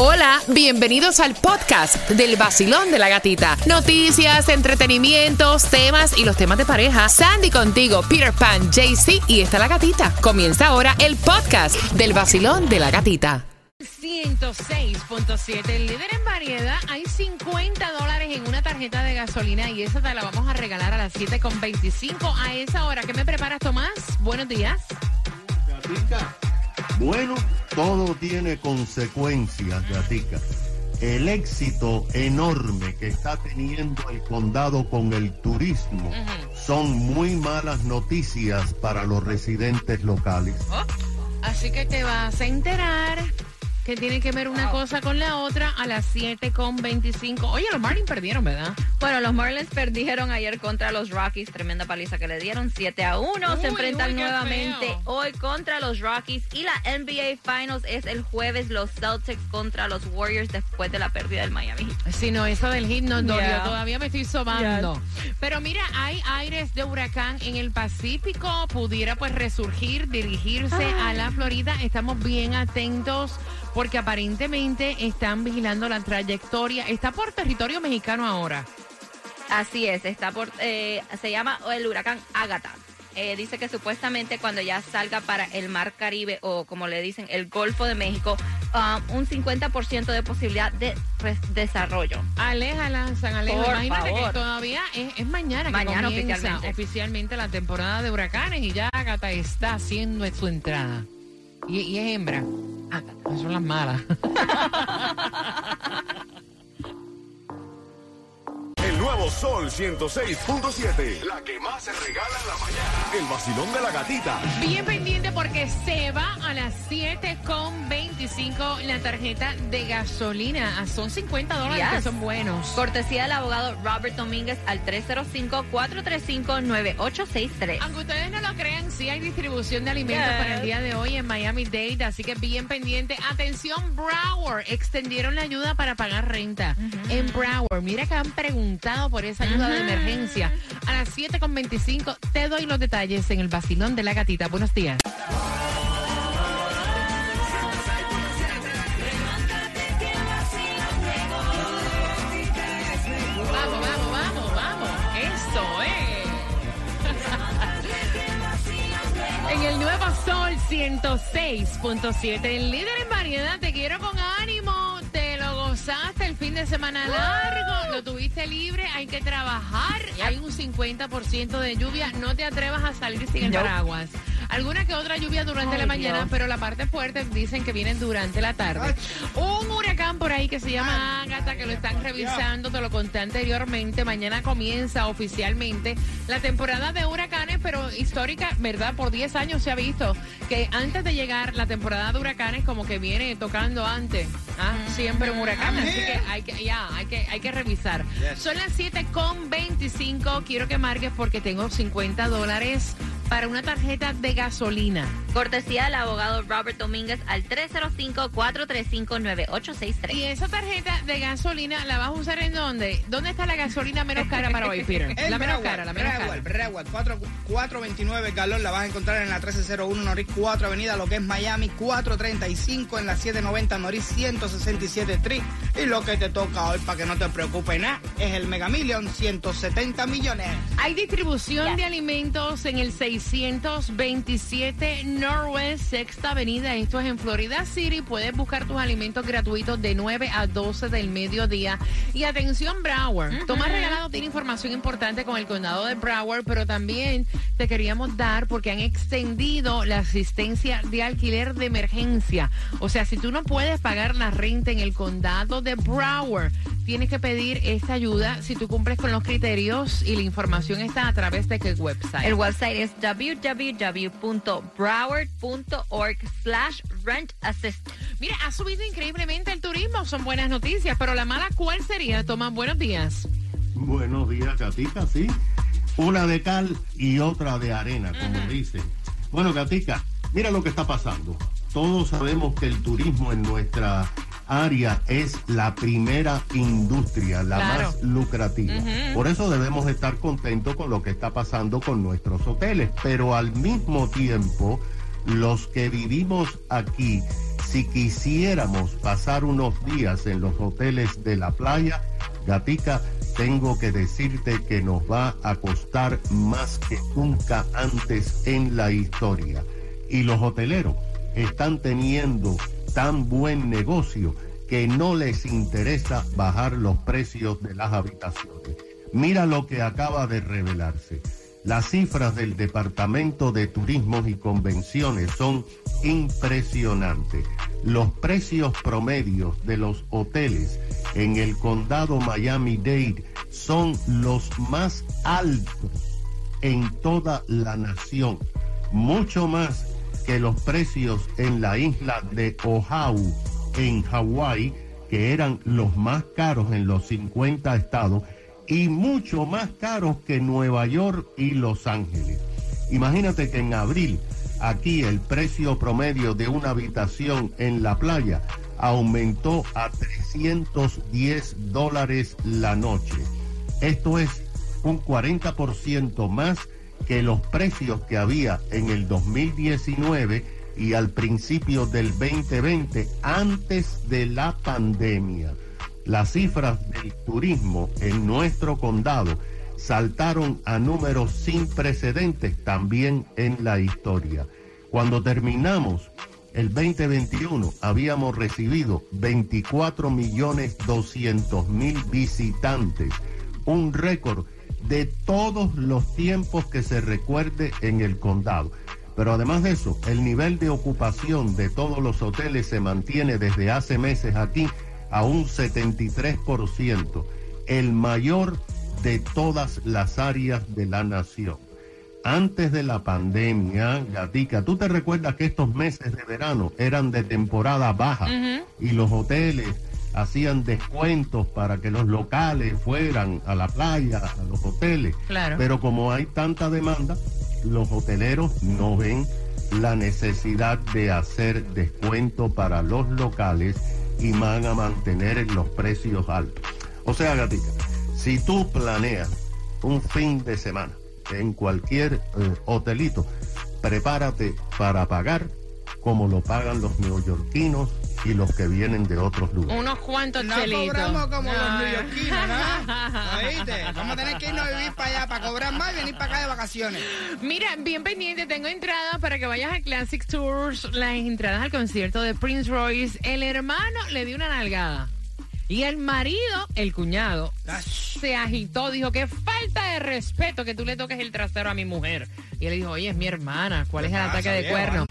Hola, bienvenidos al podcast del vacilón de la gatita. Noticias, entretenimientos, temas y los temas de pareja. Sandy contigo, Peter Pan, JC y está la gatita. Comienza ahora el podcast del vacilón de la gatita. 106.7, el líder en variedad. Hay 50 dólares en una tarjeta de gasolina y esa te la vamos a regalar a las 7.25 a esa hora. ¿Qué me preparas, Tomás? Buenos días. Gatica, bueno, todo tiene consecuencias, Gatica. El éxito enorme que está teniendo el condado con el turismo son muy malas noticias para los residentes locales. Oh, así que te vas a enterar que tiene que ver una cosa con la otra a las 7.25. Oye, los Marlins perdieron, ¿verdad? Bueno, los Marlins perdieron ayer contra los Rockies, tremenda paliza que le dieron, 7 a 1. Se enfrentan nuevamente hoy contra los Rockies. Y la NBA Finals es el jueves. Los Celtics contra los Warriors después de la pérdida del Miami Si no, eso del hit no dolió, todavía me estoy sobando. Pero mira, hay aires de huracán en el Pacífico, pudiera pues resurgir, dirigirse a la Florida. Estamos bien atentos porque aparentemente están vigilando la trayectoria. Está por territorio mexicano ahora. Así es, está por, eh, se llama el huracán Ágata. Eh, dice que supuestamente cuando ya salga para el Mar Caribe o como le dicen el Golfo de México, um, un 50% de posibilidad de desarrollo. Aléjala, San Alejo. Imagínate que todavía es, mañana que comienza oficialmente. la temporada de huracanes y ya Ágata está haciendo su entrada. Y, y es hembra. Ah, son las malas. nuevo Sol 106.7. La que más se regala en la mañana. El vacilón de la gatita. Bien pendiente porque se va a las 7.25 la tarjeta de gasolina. Ah, son 50 dólares que son buenos. Cortesía del abogado Robert Domínguez al 305-435-9863. Aunque ustedes no lo crean, sí hay distribución de alimentos para el día de hoy en Miami Dade. Así que bien pendiente. Atención, Broward. Extendieron la ayuda para pagar renta. En Broward. Mira que han preguntado por esa ayuda de emergencia. A las 7.25 te doy los detalles en el vacilón de la gatita. Buenos días. Vamos, vamos, vamos, vamos. Esto es. en el Nuevo Sol 106.7, el líder en variedad, te quiero con ánimo. Te lo gozaste fin de semana largo, lo tuviste libre, hay que trabajar, hay un 50% de lluvia, no te atrevas a salir sin el paraguas. Alguna que otra lluvia durante la mañana, pero la parte fuerte dicen que vienen durante la tarde. Un huracán por ahí que se llama Agatha, que lo están revisando, te lo conté anteriormente. Mañana comienza oficialmente la temporada de pero histórica, ¿verdad? Por 10 años se ha visto que antes de llegar la temporada de huracanes, como que viene tocando antes. ¿ah? Siempre un huracán, así que hay que, ya, hay que, hay que revisar. Son las 7 con 25. Quiero que marques porque tengo 50 dólares para una tarjeta de gasolina. Cortesía del abogado Robert Domínguez al 305-435-9863. ¿Y esa tarjeta de gasolina la vas a usar en dónde? ¿Dónde está la gasolina menos cara para hoy, Peter? la menos cara, la menos cara. 4.29 galón la vas a encontrar en la 1301 Norris 4 Avenida, lo que es Miami, 435 en la 790 Norris 167 Street. Y lo que te toca hoy, para que no te preocupes nada, es el Mega Million, 170 millones. Hay distribución de alimentos en el 627 Norwest, Sexta Avenida. Esto es en Florida City. Puedes buscar tus alimentos gratuitos de 9 a 12 del mediodía. Y atención, Broward. Tomás Regalado tiene información importante con el condado de Broward, pero también te queríamos dar porque han extendido la asistencia de alquiler de emergencia. O sea, si tú no puedes pagar la renta en el condado de Broward, tienes que pedir esta ayuda si tú cumples con los criterios y la información está a través de qué website. El website es www.broward.org slash rent assist. Mira, ha subido increíblemente el turismo, son buenas noticias, pero la mala, ¿cuál sería? Tomás, buenos días. Buenos días, Gatica, sí. Una de cal y otra de arena, como dicen. Bueno, Gatica, mira lo que está pasando. Todos sabemos que el turismo en nuestra área es la primera industria, la más lucrativa. Por eso debemos estar contentos con lo que está pasando con nuestros hoteles, pero al mismo tiempo, los que vivimos aquí si quisiéramos pasar unos días en los hoteles de la playa, Gatica, tengo que decirte que nos va a costar más que nunca antes en la historia. Y los hoteleros están teniendo tan buen negocio que no les interesa bajar los precios de las habitaciones. Mira lo que acaba de revelarse. Las cifras del Departamento de Turismo y Convenciones son impresionantes. Los precios promedios de los hoteles en el condado Miami-Dade son los más altos en toda la nación, mucho más que los precios en la isla de Oahu, en Hawái, que eran los más caros en los 50 estados y mucho más caros que Nueva York y Los Ángeles. Imagínate que en abril aquí el precio promedio de una habitación en la playa aumentó a 310 dólares la noche. Esto es un 40% más que los precios que había en el 2019 y al principio del 2020 antes de la pandemia. Las cifras del turismo en nuestro condado saltaron a números sin precedentes también en la historia. Cuando terminamos el 2021 habíamos recibido 24 millones 200 mil visitantes, un récord de todos los tiempos que se recuerde en el condado. Pero además de eso, el nivel de ocupación de todos los hoteles se mantiene desde hace meses aquí a un 73%, el mayor de todas las áreas de la nación. Antes de la pandemia, Gatica, ¿tú te recuerdas que estos meses de verano eran de temporada baja y los hoteles hacían descuentos para que los locales fueran a la playa, a los hoteles? Claro. Pero como hay tanta demanda, los hoteleros no ven la necesidad de hacer descuento para los locales y van a mantener los precios altos. O sea, Gatica, si tú planeas un fin de semana en cualquier eh, hotelito, prepárate para pagar como lo pagan los neoyorquinos y los que vienen de otros lugares. Unos cuantos No chelitos. cobramos como los No. neoyorquinos, ¿no? ¿Oíste? Vamos a tener que irnos a vivir para allá, para cobrar más y venir para acá de vacaciones. Mira, bien pendiente, tengo entradas para que vayas a Classic Tours, las entradas al concierto de Prince Royce. El hermano le dio una nalgada. Y el marido, el cuñado, se agitó, dijo que falta de respeto que tú le toques el trasero a mi mujer. Y él dijo, oye, es mi hermana, ¿cuál es el pasa, ataque de cuerno?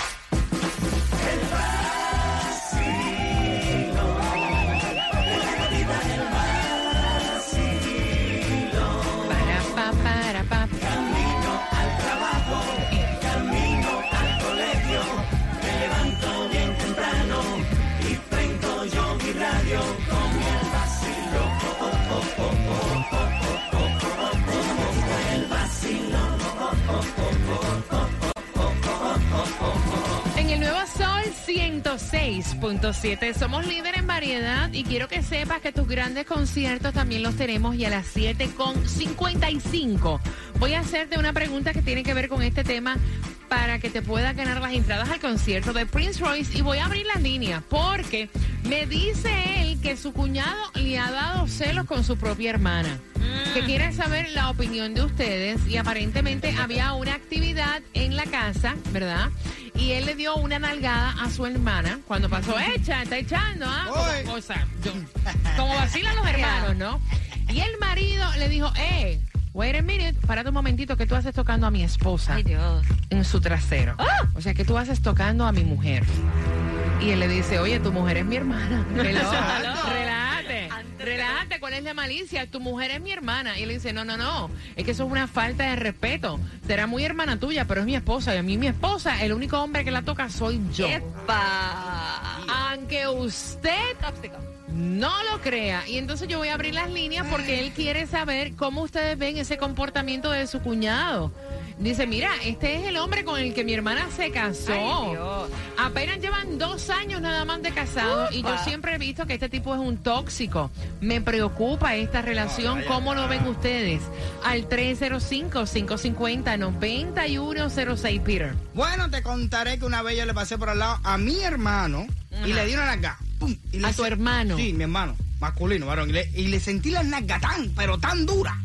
106.7 somos líder en variedad y quiero que sepas que tus grandes conciertos también los tenemos y a las 7.55 voy a hacerte una pregunta que tiene que ver con este tema para que te puedas ganar las entradas al concierto de Prince Royce y voy a abrir las líneas porque me dice él que su cuñado le ha dado celos con su propia hermana que quiere saber la opinión de ustedes y aparentemente había una actividad en la casa, ¿verdad? Y él le dio una nalgada a su hermana cuando pasó, echa, está echando, ¿ah? Oy. Como, o sea, yo- como vacilan los hermanos, ¿no? Y el marido le dijo, eh, wait a minute, párate un momentito que tú haces tocando a mi esposa Ay, Dios. en su trasero. O sea, que tú haces tocando a mi mujer. Y él le dice, oye, tu mujer es mi hermana. relájate, ¿cuál es la malicia? Tu mujer es mi hermana. Y él le dice, no, no, no, es que eso es una falta de respeto. Será muy hermana tuya, pero es mi esposa. Y a mí mi esposa, el único hombre que la toca soy yo. ¡Epa! Aunque usted no lo crea. Y entonces yo voy a abrir las líneas porque él quiere saber cómo ustedes ven ese comportamiento de su cuñado. Dice, mira, este es el hombre con el que mi hermana se casó. Ay, Dios. Apenas llevan dos años nada más de casado y yo siempre he visto que este tipo es un tóxico. Me preocupa esta relación. ¿Cómo lo ven ustedes? Al 305-550-9106, Peter. Bueno, te contaré que una vez yo le pasé por al lado a mi hermano y le di una nalga. ¡Pum! Y le A tu hermano. Sí, mi hermano, masculino, varón. Y le, y le sentí las nalgas tan, pero tan duras,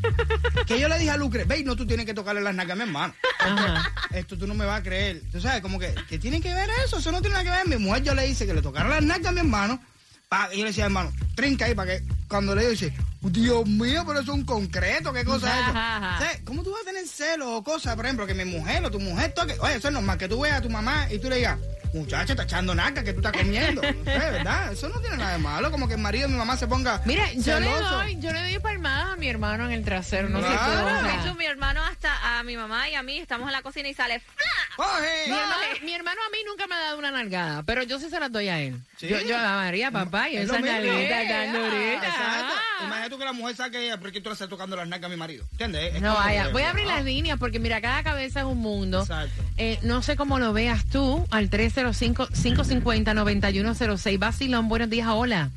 que yo le dije a Lucre, ve, no, tú tienes que tocarle las nalgas a mi hermano. Ajá. Esto tú no me vas a creer. Tú sabes, como que, ¿qué tiene que ver eso? Eso no tiene nada que ver. Mi mujer yo le hice que le tocara las nalgas a mi hermano. Pa, y yo le decía, hermano, trinca ahí para que cuando le dice, Dios mío, pero eso es un concreto, ¿qué cosa es eso? ¿Cómo tú vas a tener celos o cosas, por ejemplo, que mi mujer o tu mujer toque? Oye, eso es normal, que tú veas a tu mamá y tú le digas, muchacha, está echando nalgas que tú estás comiendo. ¿Sabes, ¿Verdad? Eso no tiene nada de malo, como que el marido de mi mamá se ponga Mira, yo le doy, yo le doy palmadas a mi hermano en el trasero, no sé tú, Claro. o sea. De hecho, mi hermano hasta a mi mamá y a mí estamos en la cocina y sale ¡fla! ¡Coge! Mi hermano, mi hermano a mí nunca me ha dado una nalgada, pero yo sí se las doy a él. Sí. Yo, yo a María, papá, y Es esa nalguita tan durita. Ah. Imagínate tú que la mujer saque ella, porque tú le estás tocando las nalgas a mi marido. ¿Entiendes? Es No vaya, voy a abrir Ah, las líneas porque mira, cada cabeza es un mundo. Exacto. Eh, no sé cómo lo veas tú al 305-550-9106. Basilón, buenos días, hola.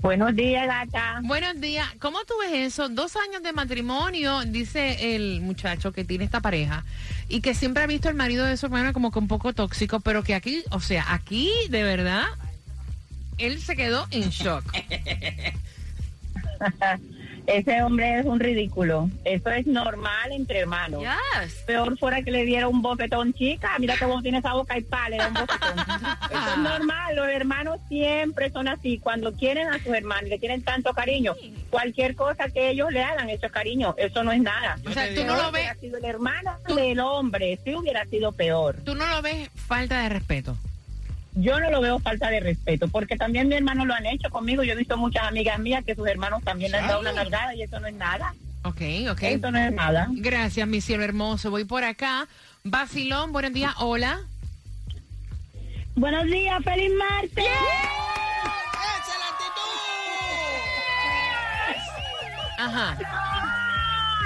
Buenos días, gata. Buenos días. ¿Cómo tú ves eso? Dos años de matrimonio, dice el muchacho que tiene esta pareja, y que siempre ha visto al marido de su hermana como que un poco tóxico, pero que aquí, o sea, aquí de verdad, él se quedó en shock. Ese hombre es un ridículo. Eso es normal entre hermanos. Yes. Peor fuera que le diera un bofetón, chica. Mira que vos tienes esa boca y pa, le da un bofetón. Eso es normal. Los hermanos siempre son así. Cuando quieren a sus hermanos, le tienen tanto cariño. Cualquier cosa que ellos le hagan, eso es cariño. Eso no es nada. O sea, tú no Si lo ves, hubiera sido el hermano del hombre, sí hubiera sido peor. tú no lo ves falta de respeto. Yo no lo veo falta de respeto, porque también mi hermano lo han hecho conmigo. Yo he visto muchas amigas mías que sus hermanos también le han dado una nalgada y eso no es nada. Ok, ok. Eso no es nada. Gracias, mi cielo hermoso. Voy por acá. Basilón, buenos días, hola. Buenos días, feliz martes. ¡Esa es la actitud! Ajá.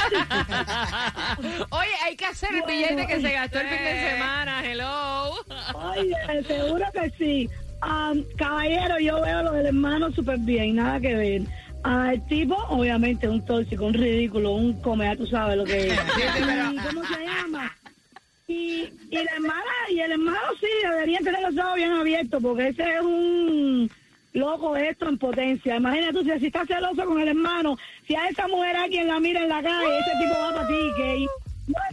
Oye, hay que hacer el billete que se gastó el fin de semana. Hello. Oye, seguro que sí. Am, caballero, yo veo lo del hermano súper bien, nada que ver. Ah, el tipo, obviamente, un tóxico, un ridículo, un come, ya tú sabes lo que es. ¿Y cómo se llama? Y, y la hermana, y el hermano sí, deberían tener los ojos bien abiertos, porque ese es un loco esto en potencia. Imagínate tú, si, estás celoso con el hermano, si a esa mujer alguien la mira en la calle, ese tipo va para ti, que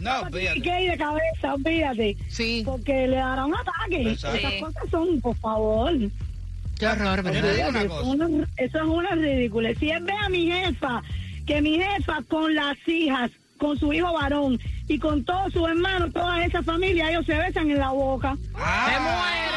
No, que de cabeza, olvídate. Sí, Porque le dará un ataque. Exacto. Esas cosas son, por favor. qué horror, Yo ¿verdad? digo una Eso cosa. es una- Eso es una ridícula. Si él ve a mi jefa, que mi jefa con las hijas, con su hijo varón y con todos sus hermanos, toda esa familia, ellos se besan en la boca. Ah.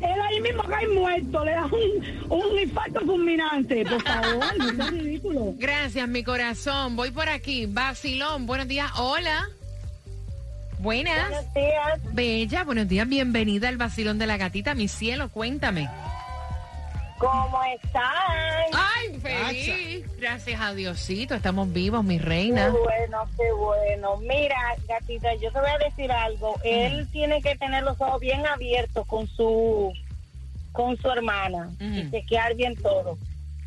Él ahí mismo cae muerto. Le da un, un infarto fulminante. Por favor, no es ridículo. gracias, mi corazón. Voy por aquí. Basilón, buenos días, hola. Buenas. Buenos días. Bella, buenos días. Bienvenida al Basilón de la Gatita. Mi cielo, cuéntame. ¿Cómo están? ¡Ay, feliz! Gracias a Diosito, estamos vivos, mi Qué reina. bueno, qué bueno. Mira, gatita, yo te voy a decir algo. Él tiene que tener los ojos bien abiertos con su con su hermana y Ujú. chequear bien todo.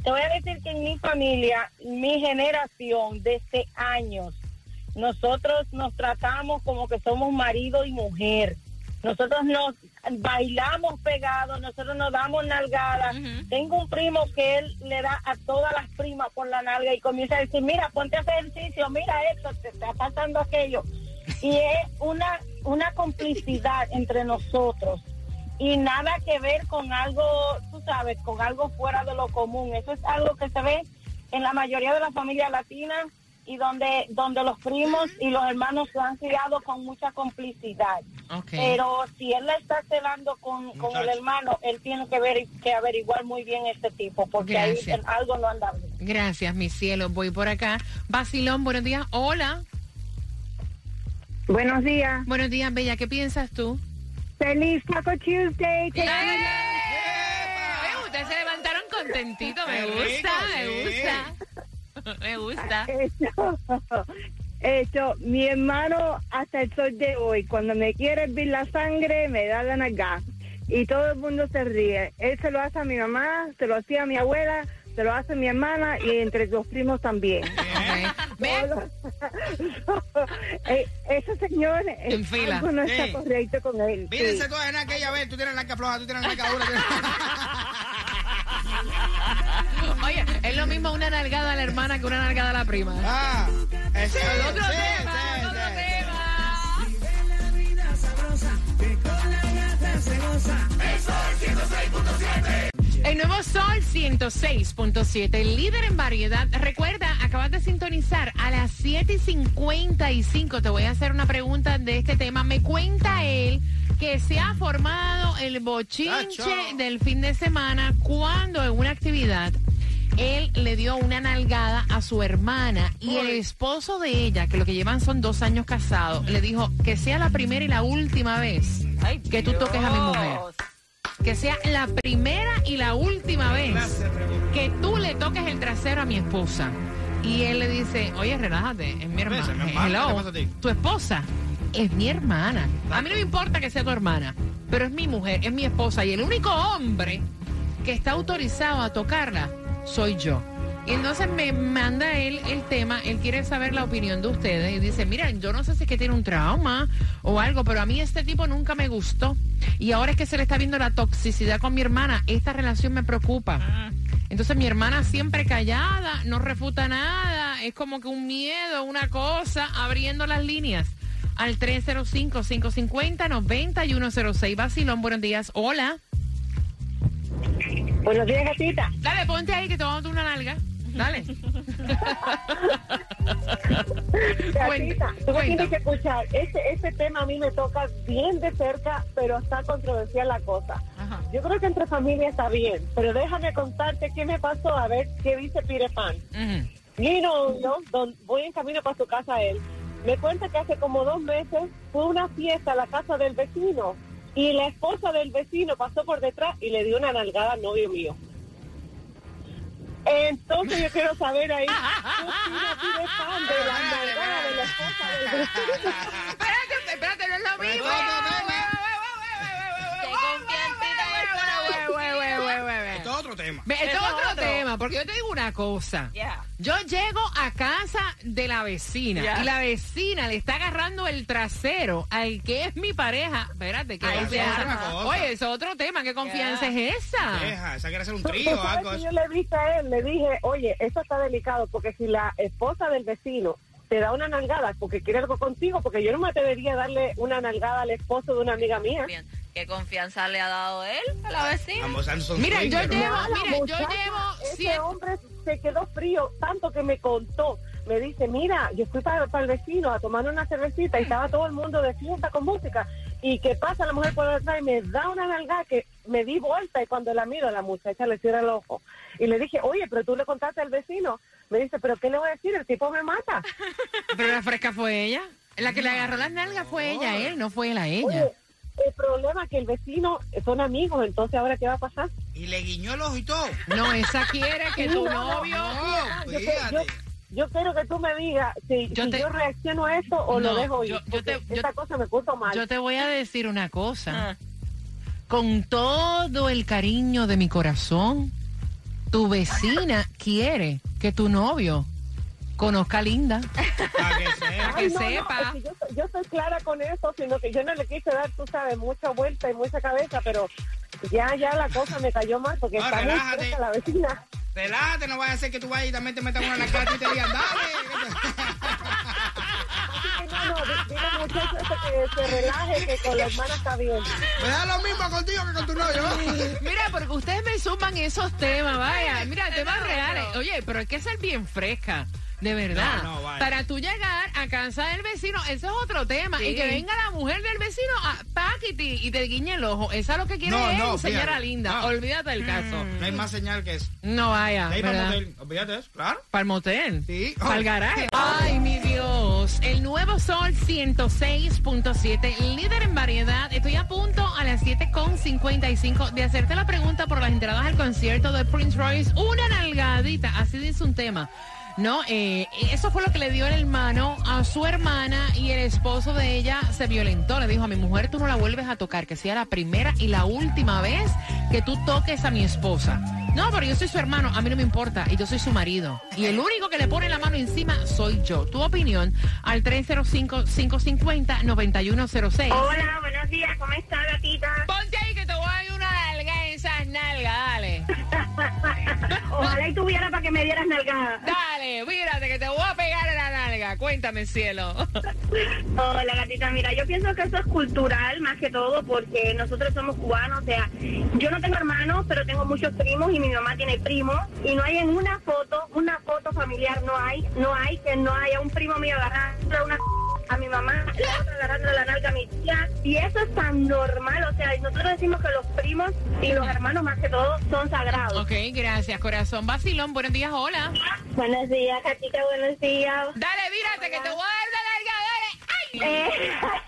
Te voy a decir que en mi familia, mi generación, desde años, nosotros nos tratamos como que somos marido y mujer. Nosotros nos bailamos pegados, nosotros nos damos nalgadas. Tengo un primo que él le da a todas las primas por la nalga y comienza a decir, mira, ponte a hacer ejercicio, mira esto, te está pasando aquello. Y es una, una complicidad entre nosotros y nada que ver con algo, tú sabes, con algo fuera de lo común. Eso es algo que se ve en la mayoría de las familias latinas y donde, donde los primos y los hermanos se han criado con mucha complicidad. Pero si él la está celando con, con el hermano, él tiene que ver que averiguar muy bien este tipo, porque Gracias. ahí algo no anda bien. Gracias, mi cielo. Voy por acá. Basilón, buenos días. Hola. Buenos días. Buenos días, Bella. ¿Qué piensas tú? Feliz Taco Tuesday. ¡Eh! Ustedes se levantaron contentitos. Me gusta, rico, sí. me gusta. Me gusta. Esto, esto, mi hermano hasta el sol de hoy, cuando me quiere hervir la sangre, me da la nalga. Y todo el mundo se ríe. Él se lo hace a mi mamá, se lo hacía a mi abuela, se lo hace a mi hermana y entre los primos también. Eh, ese señor En fila. algo no está Sí. correcto con él. Mírense sí. todas en aquella vez, tú tienes la floja, tú tienes la dura. tienes- Oye, es lo mismo una nalgada a la hermana que una nalgada a la prima. Ah, ese El otro sí, tema, sí, otro sí. tema. El nuevo Sol 106.7, el líder en variedad. Recuerda, acabas de sintonizar a las 7 y 55. Te voy a hacer una pregunta de este tema. Me cuenta él que se ha formado el bochinche Tacho. del fin de semana cuando en una actividad él le dio una nalgada a su hermana y el esposo de ella, que lo que llevan son dos años casados, le dijo que sea la primera y la última vez que tú toques a mi mujer. Que sea la primera y la última vez que tú le toques el trasero a mi esposa. Y él le dice, oye, relájate, es mi hermana. hermana, ¿qué Hello, tu esposa es mi hermana. A mí no me importa que sea tu hermana, pero es mi mujer, es mi esposa. Y el único hombre que está autorizado a tocarla soy yo. Y entonces me manda él el tema, él quiere saber la opinión de ustedes y dice, miren, yo no sé si es que tiene un trauma o algo, pero a mí este tipo nunca me gustó. Y ahora es que se le está viendo la toxicidad con mi hermana, esta relación me preocupa. Entonces mi hermana siempre callada, no refuta nada, es como que un miedo, una cosa, abriendo las líneas al 305-550-9106. Basilón, buenos días. Hola. Buenos días, gatita. Dale, ponte ahí que te vamos a dar una nalga. Dale. Gatita, tú me tienes que escuchar. Ese, ese tema a mí me toca bien de cerca, pero está controversial la cosa. Ajá. Yo creo que entre familia está bien, pero déjame contarte qué me pasó, a ver qué dice Pire Pan. Ujú. Mi novio, don- voy en camino para su casa él, me cuenta que hace como dos meses fue una fiesta a la casa del vecino y la esposa del vecino pasó por detrás y le dio una nalgada al novio mío. Entonces yo quiero saber ahí, ¿qué opina Pire Pan de la nalgada de la esposa del vecino? Espérate, espérate, no es lo mismo. Otro tema. Ve, Esto es Eso es otro otro. tema, porque yo te digo una cosa. Yeah. Yo llego a casa de la vecina y la vecina le está agarrando el trasero al que es mi pareja. Espérate. Otra cosa. Oye, eso es otro tema. ¿Qué confianza es esa? Deja, esa quiere hacer un Tú- tú trío o sabes algo que así. yo le dije a él, le dije, oye, eso está delicado, porque si la esposa del vecino te da una nalgada porque quiere algo contigo, porque yo no me atrevería a darle una nalgada al esposo de una amiga mía. Bien. ¿Qué confianza le ha dado él a la vecina? Mira, yo llevo- mira, yo llevo Ese siete- hombre se quedó frío, tanto que me contó. Me dice, mira, yo fui para, para el vecino a tomar una cervecita y estaba todo el mundo de fiesta con música. Y que pasa la mujer por detrás y me da una nalgada que me di vuelta y cuando la miro, la muchacha le cierra el ojo. Y le dije, oye, pero tú le contaste al vecino. Me dice, pero ¿qué le voy a decir? El tipo me mata. Pero la fresca fue ella. La que le agarró las nalgas fue ella, él, no fue él a ella. Oye, el problema es que el vecino son amigos, entonces ahora qué va a pasar. Y le guiñó el ojo y todo. No, esa quiere que tu No, no, novio... No, yo, quiero que tú me digas si Yo si te- yo reacciono a esto o No, lo dejo ir. yo- yo porque te- yo- esta cosa me puso mal. Yo te voy a decir una cosa. Ah. Con todo el cariño de mi corazón, tu vecina quiere que tu novio conozca a Linda. Para que sepa. que Ay, no, no, sepa. es que yo, yo estoy clara con eso, sino que yo no le quise dar, tú sabes, mucha vuelta y mucha cabeza, pero ya, ya la cosa me cayó mal porque No, está muy relájate. cerca la vecina. Relájate, no vaya a ser que tú vayas y también te metas una en la cara y te digan, dale. No, no, di- dile muchacho ese que se relaje, que con la hermana está bien. Me da lo mismo contigo que con tu novio. Mira, porque ustedes me suman esos temas, vaya. Mira, temas reales. Oye, pero hay que ser bien fresca. De verdad. No, no, vaya. Para tú llegar a casa del vecino, ese es otro tema. Y que venga la mujer del vecino a paquiti y te guiñe el ojo. Esa es lo que quiere No, es no, enseñar fíjate. a Linda. No. Olvídate del caso. No hay más señal que eso. No vaya. De ahí para ¿verdad? el motel. Olvídate de eso, claro. Para el motel. Sí. Para el garaje. Ay, mi El nuevo Sol 106.7, líder en variedad. Estoy a punto a las 7.55 de hacerte la pregunta por las entradas al concierto de Prince Royce. Una nalgadita, así dice un tema. No, eh, eso fue lo que le dio el hermano a su hermana y el esposo de ella se violentó. Le dijo a mi mujer, tú no la vuelves a tocar, que sea la primera y la última vez que tú toques a mi esposa. No, pero yo soy su hermano, a mí no me importa, y yo soy su marido. Y el único que le pone la mano encima soy yo. Tu opinión al 305-550-9106. Hola, buenos días, ¿cómo está, gatita? Ponte ahí que te voy a dar una nalga en esas nalgas, dale. Ojalá y tuviera para que me dieras nalgada. Dale, mírate que te voy a pegar en la nalga. Cuéntame, cielo. Hola, gatita. Mira, yo pienso que eso es cultural más que todo porque nosotros somos cubanos. O sea, yo no tengo hermanos, pero tengo muchos primos y mi mamá tiene primos. Y no hay en una foto, una foto familiar, no hay, no hay que no haya un primo mío agarrando una a mi mamá, la otra agarrando la nalga a mi tía. Y eso es tan normal. O sea, nosotros decimos que los primos y los hermanos más que todo son sagrados. ok, gracias, corazón. Vacilón, buenos días, hola. Buenos días, gatita, buenos días. Dale, mírate que te voy a dar una nalga, dale. ¡Ay! Eh,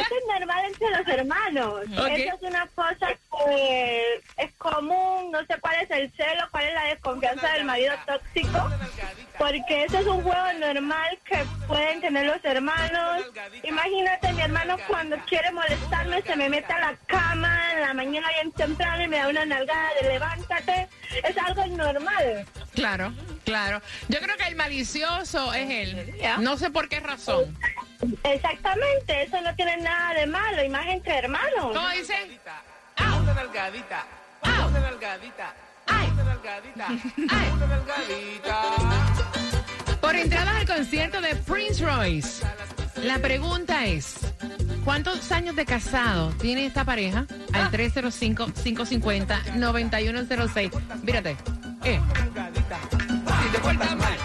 eso es normal entre los hermanos. Eso es una cosa que es común. No sé cuál es el celo, cuál es la desconfianza del marido tóxico. Porque eso es un juego normal que pueden tener los hermanos. Imagínate, mi hermano cuando quiere molestarme se me mete a la cama en la mañana bien temprano y me da una nalgada de levántate. Es algo normal. Claro, claro. Yo creo que el malicioso es él. No sé por qué razón. Exactamente, eso no tiene nada de malo, y más entre hermanos. ¿Cómo dice? Una nalgadita, una nalgadita, una nalgadita, una nalgadita. Por entradas al concierto de Prince Royce. La pregunta es, ¿cuántos años de casado tiene esta pareja? Al 305-550-9106. Mírate. Eh. Si te portas mal,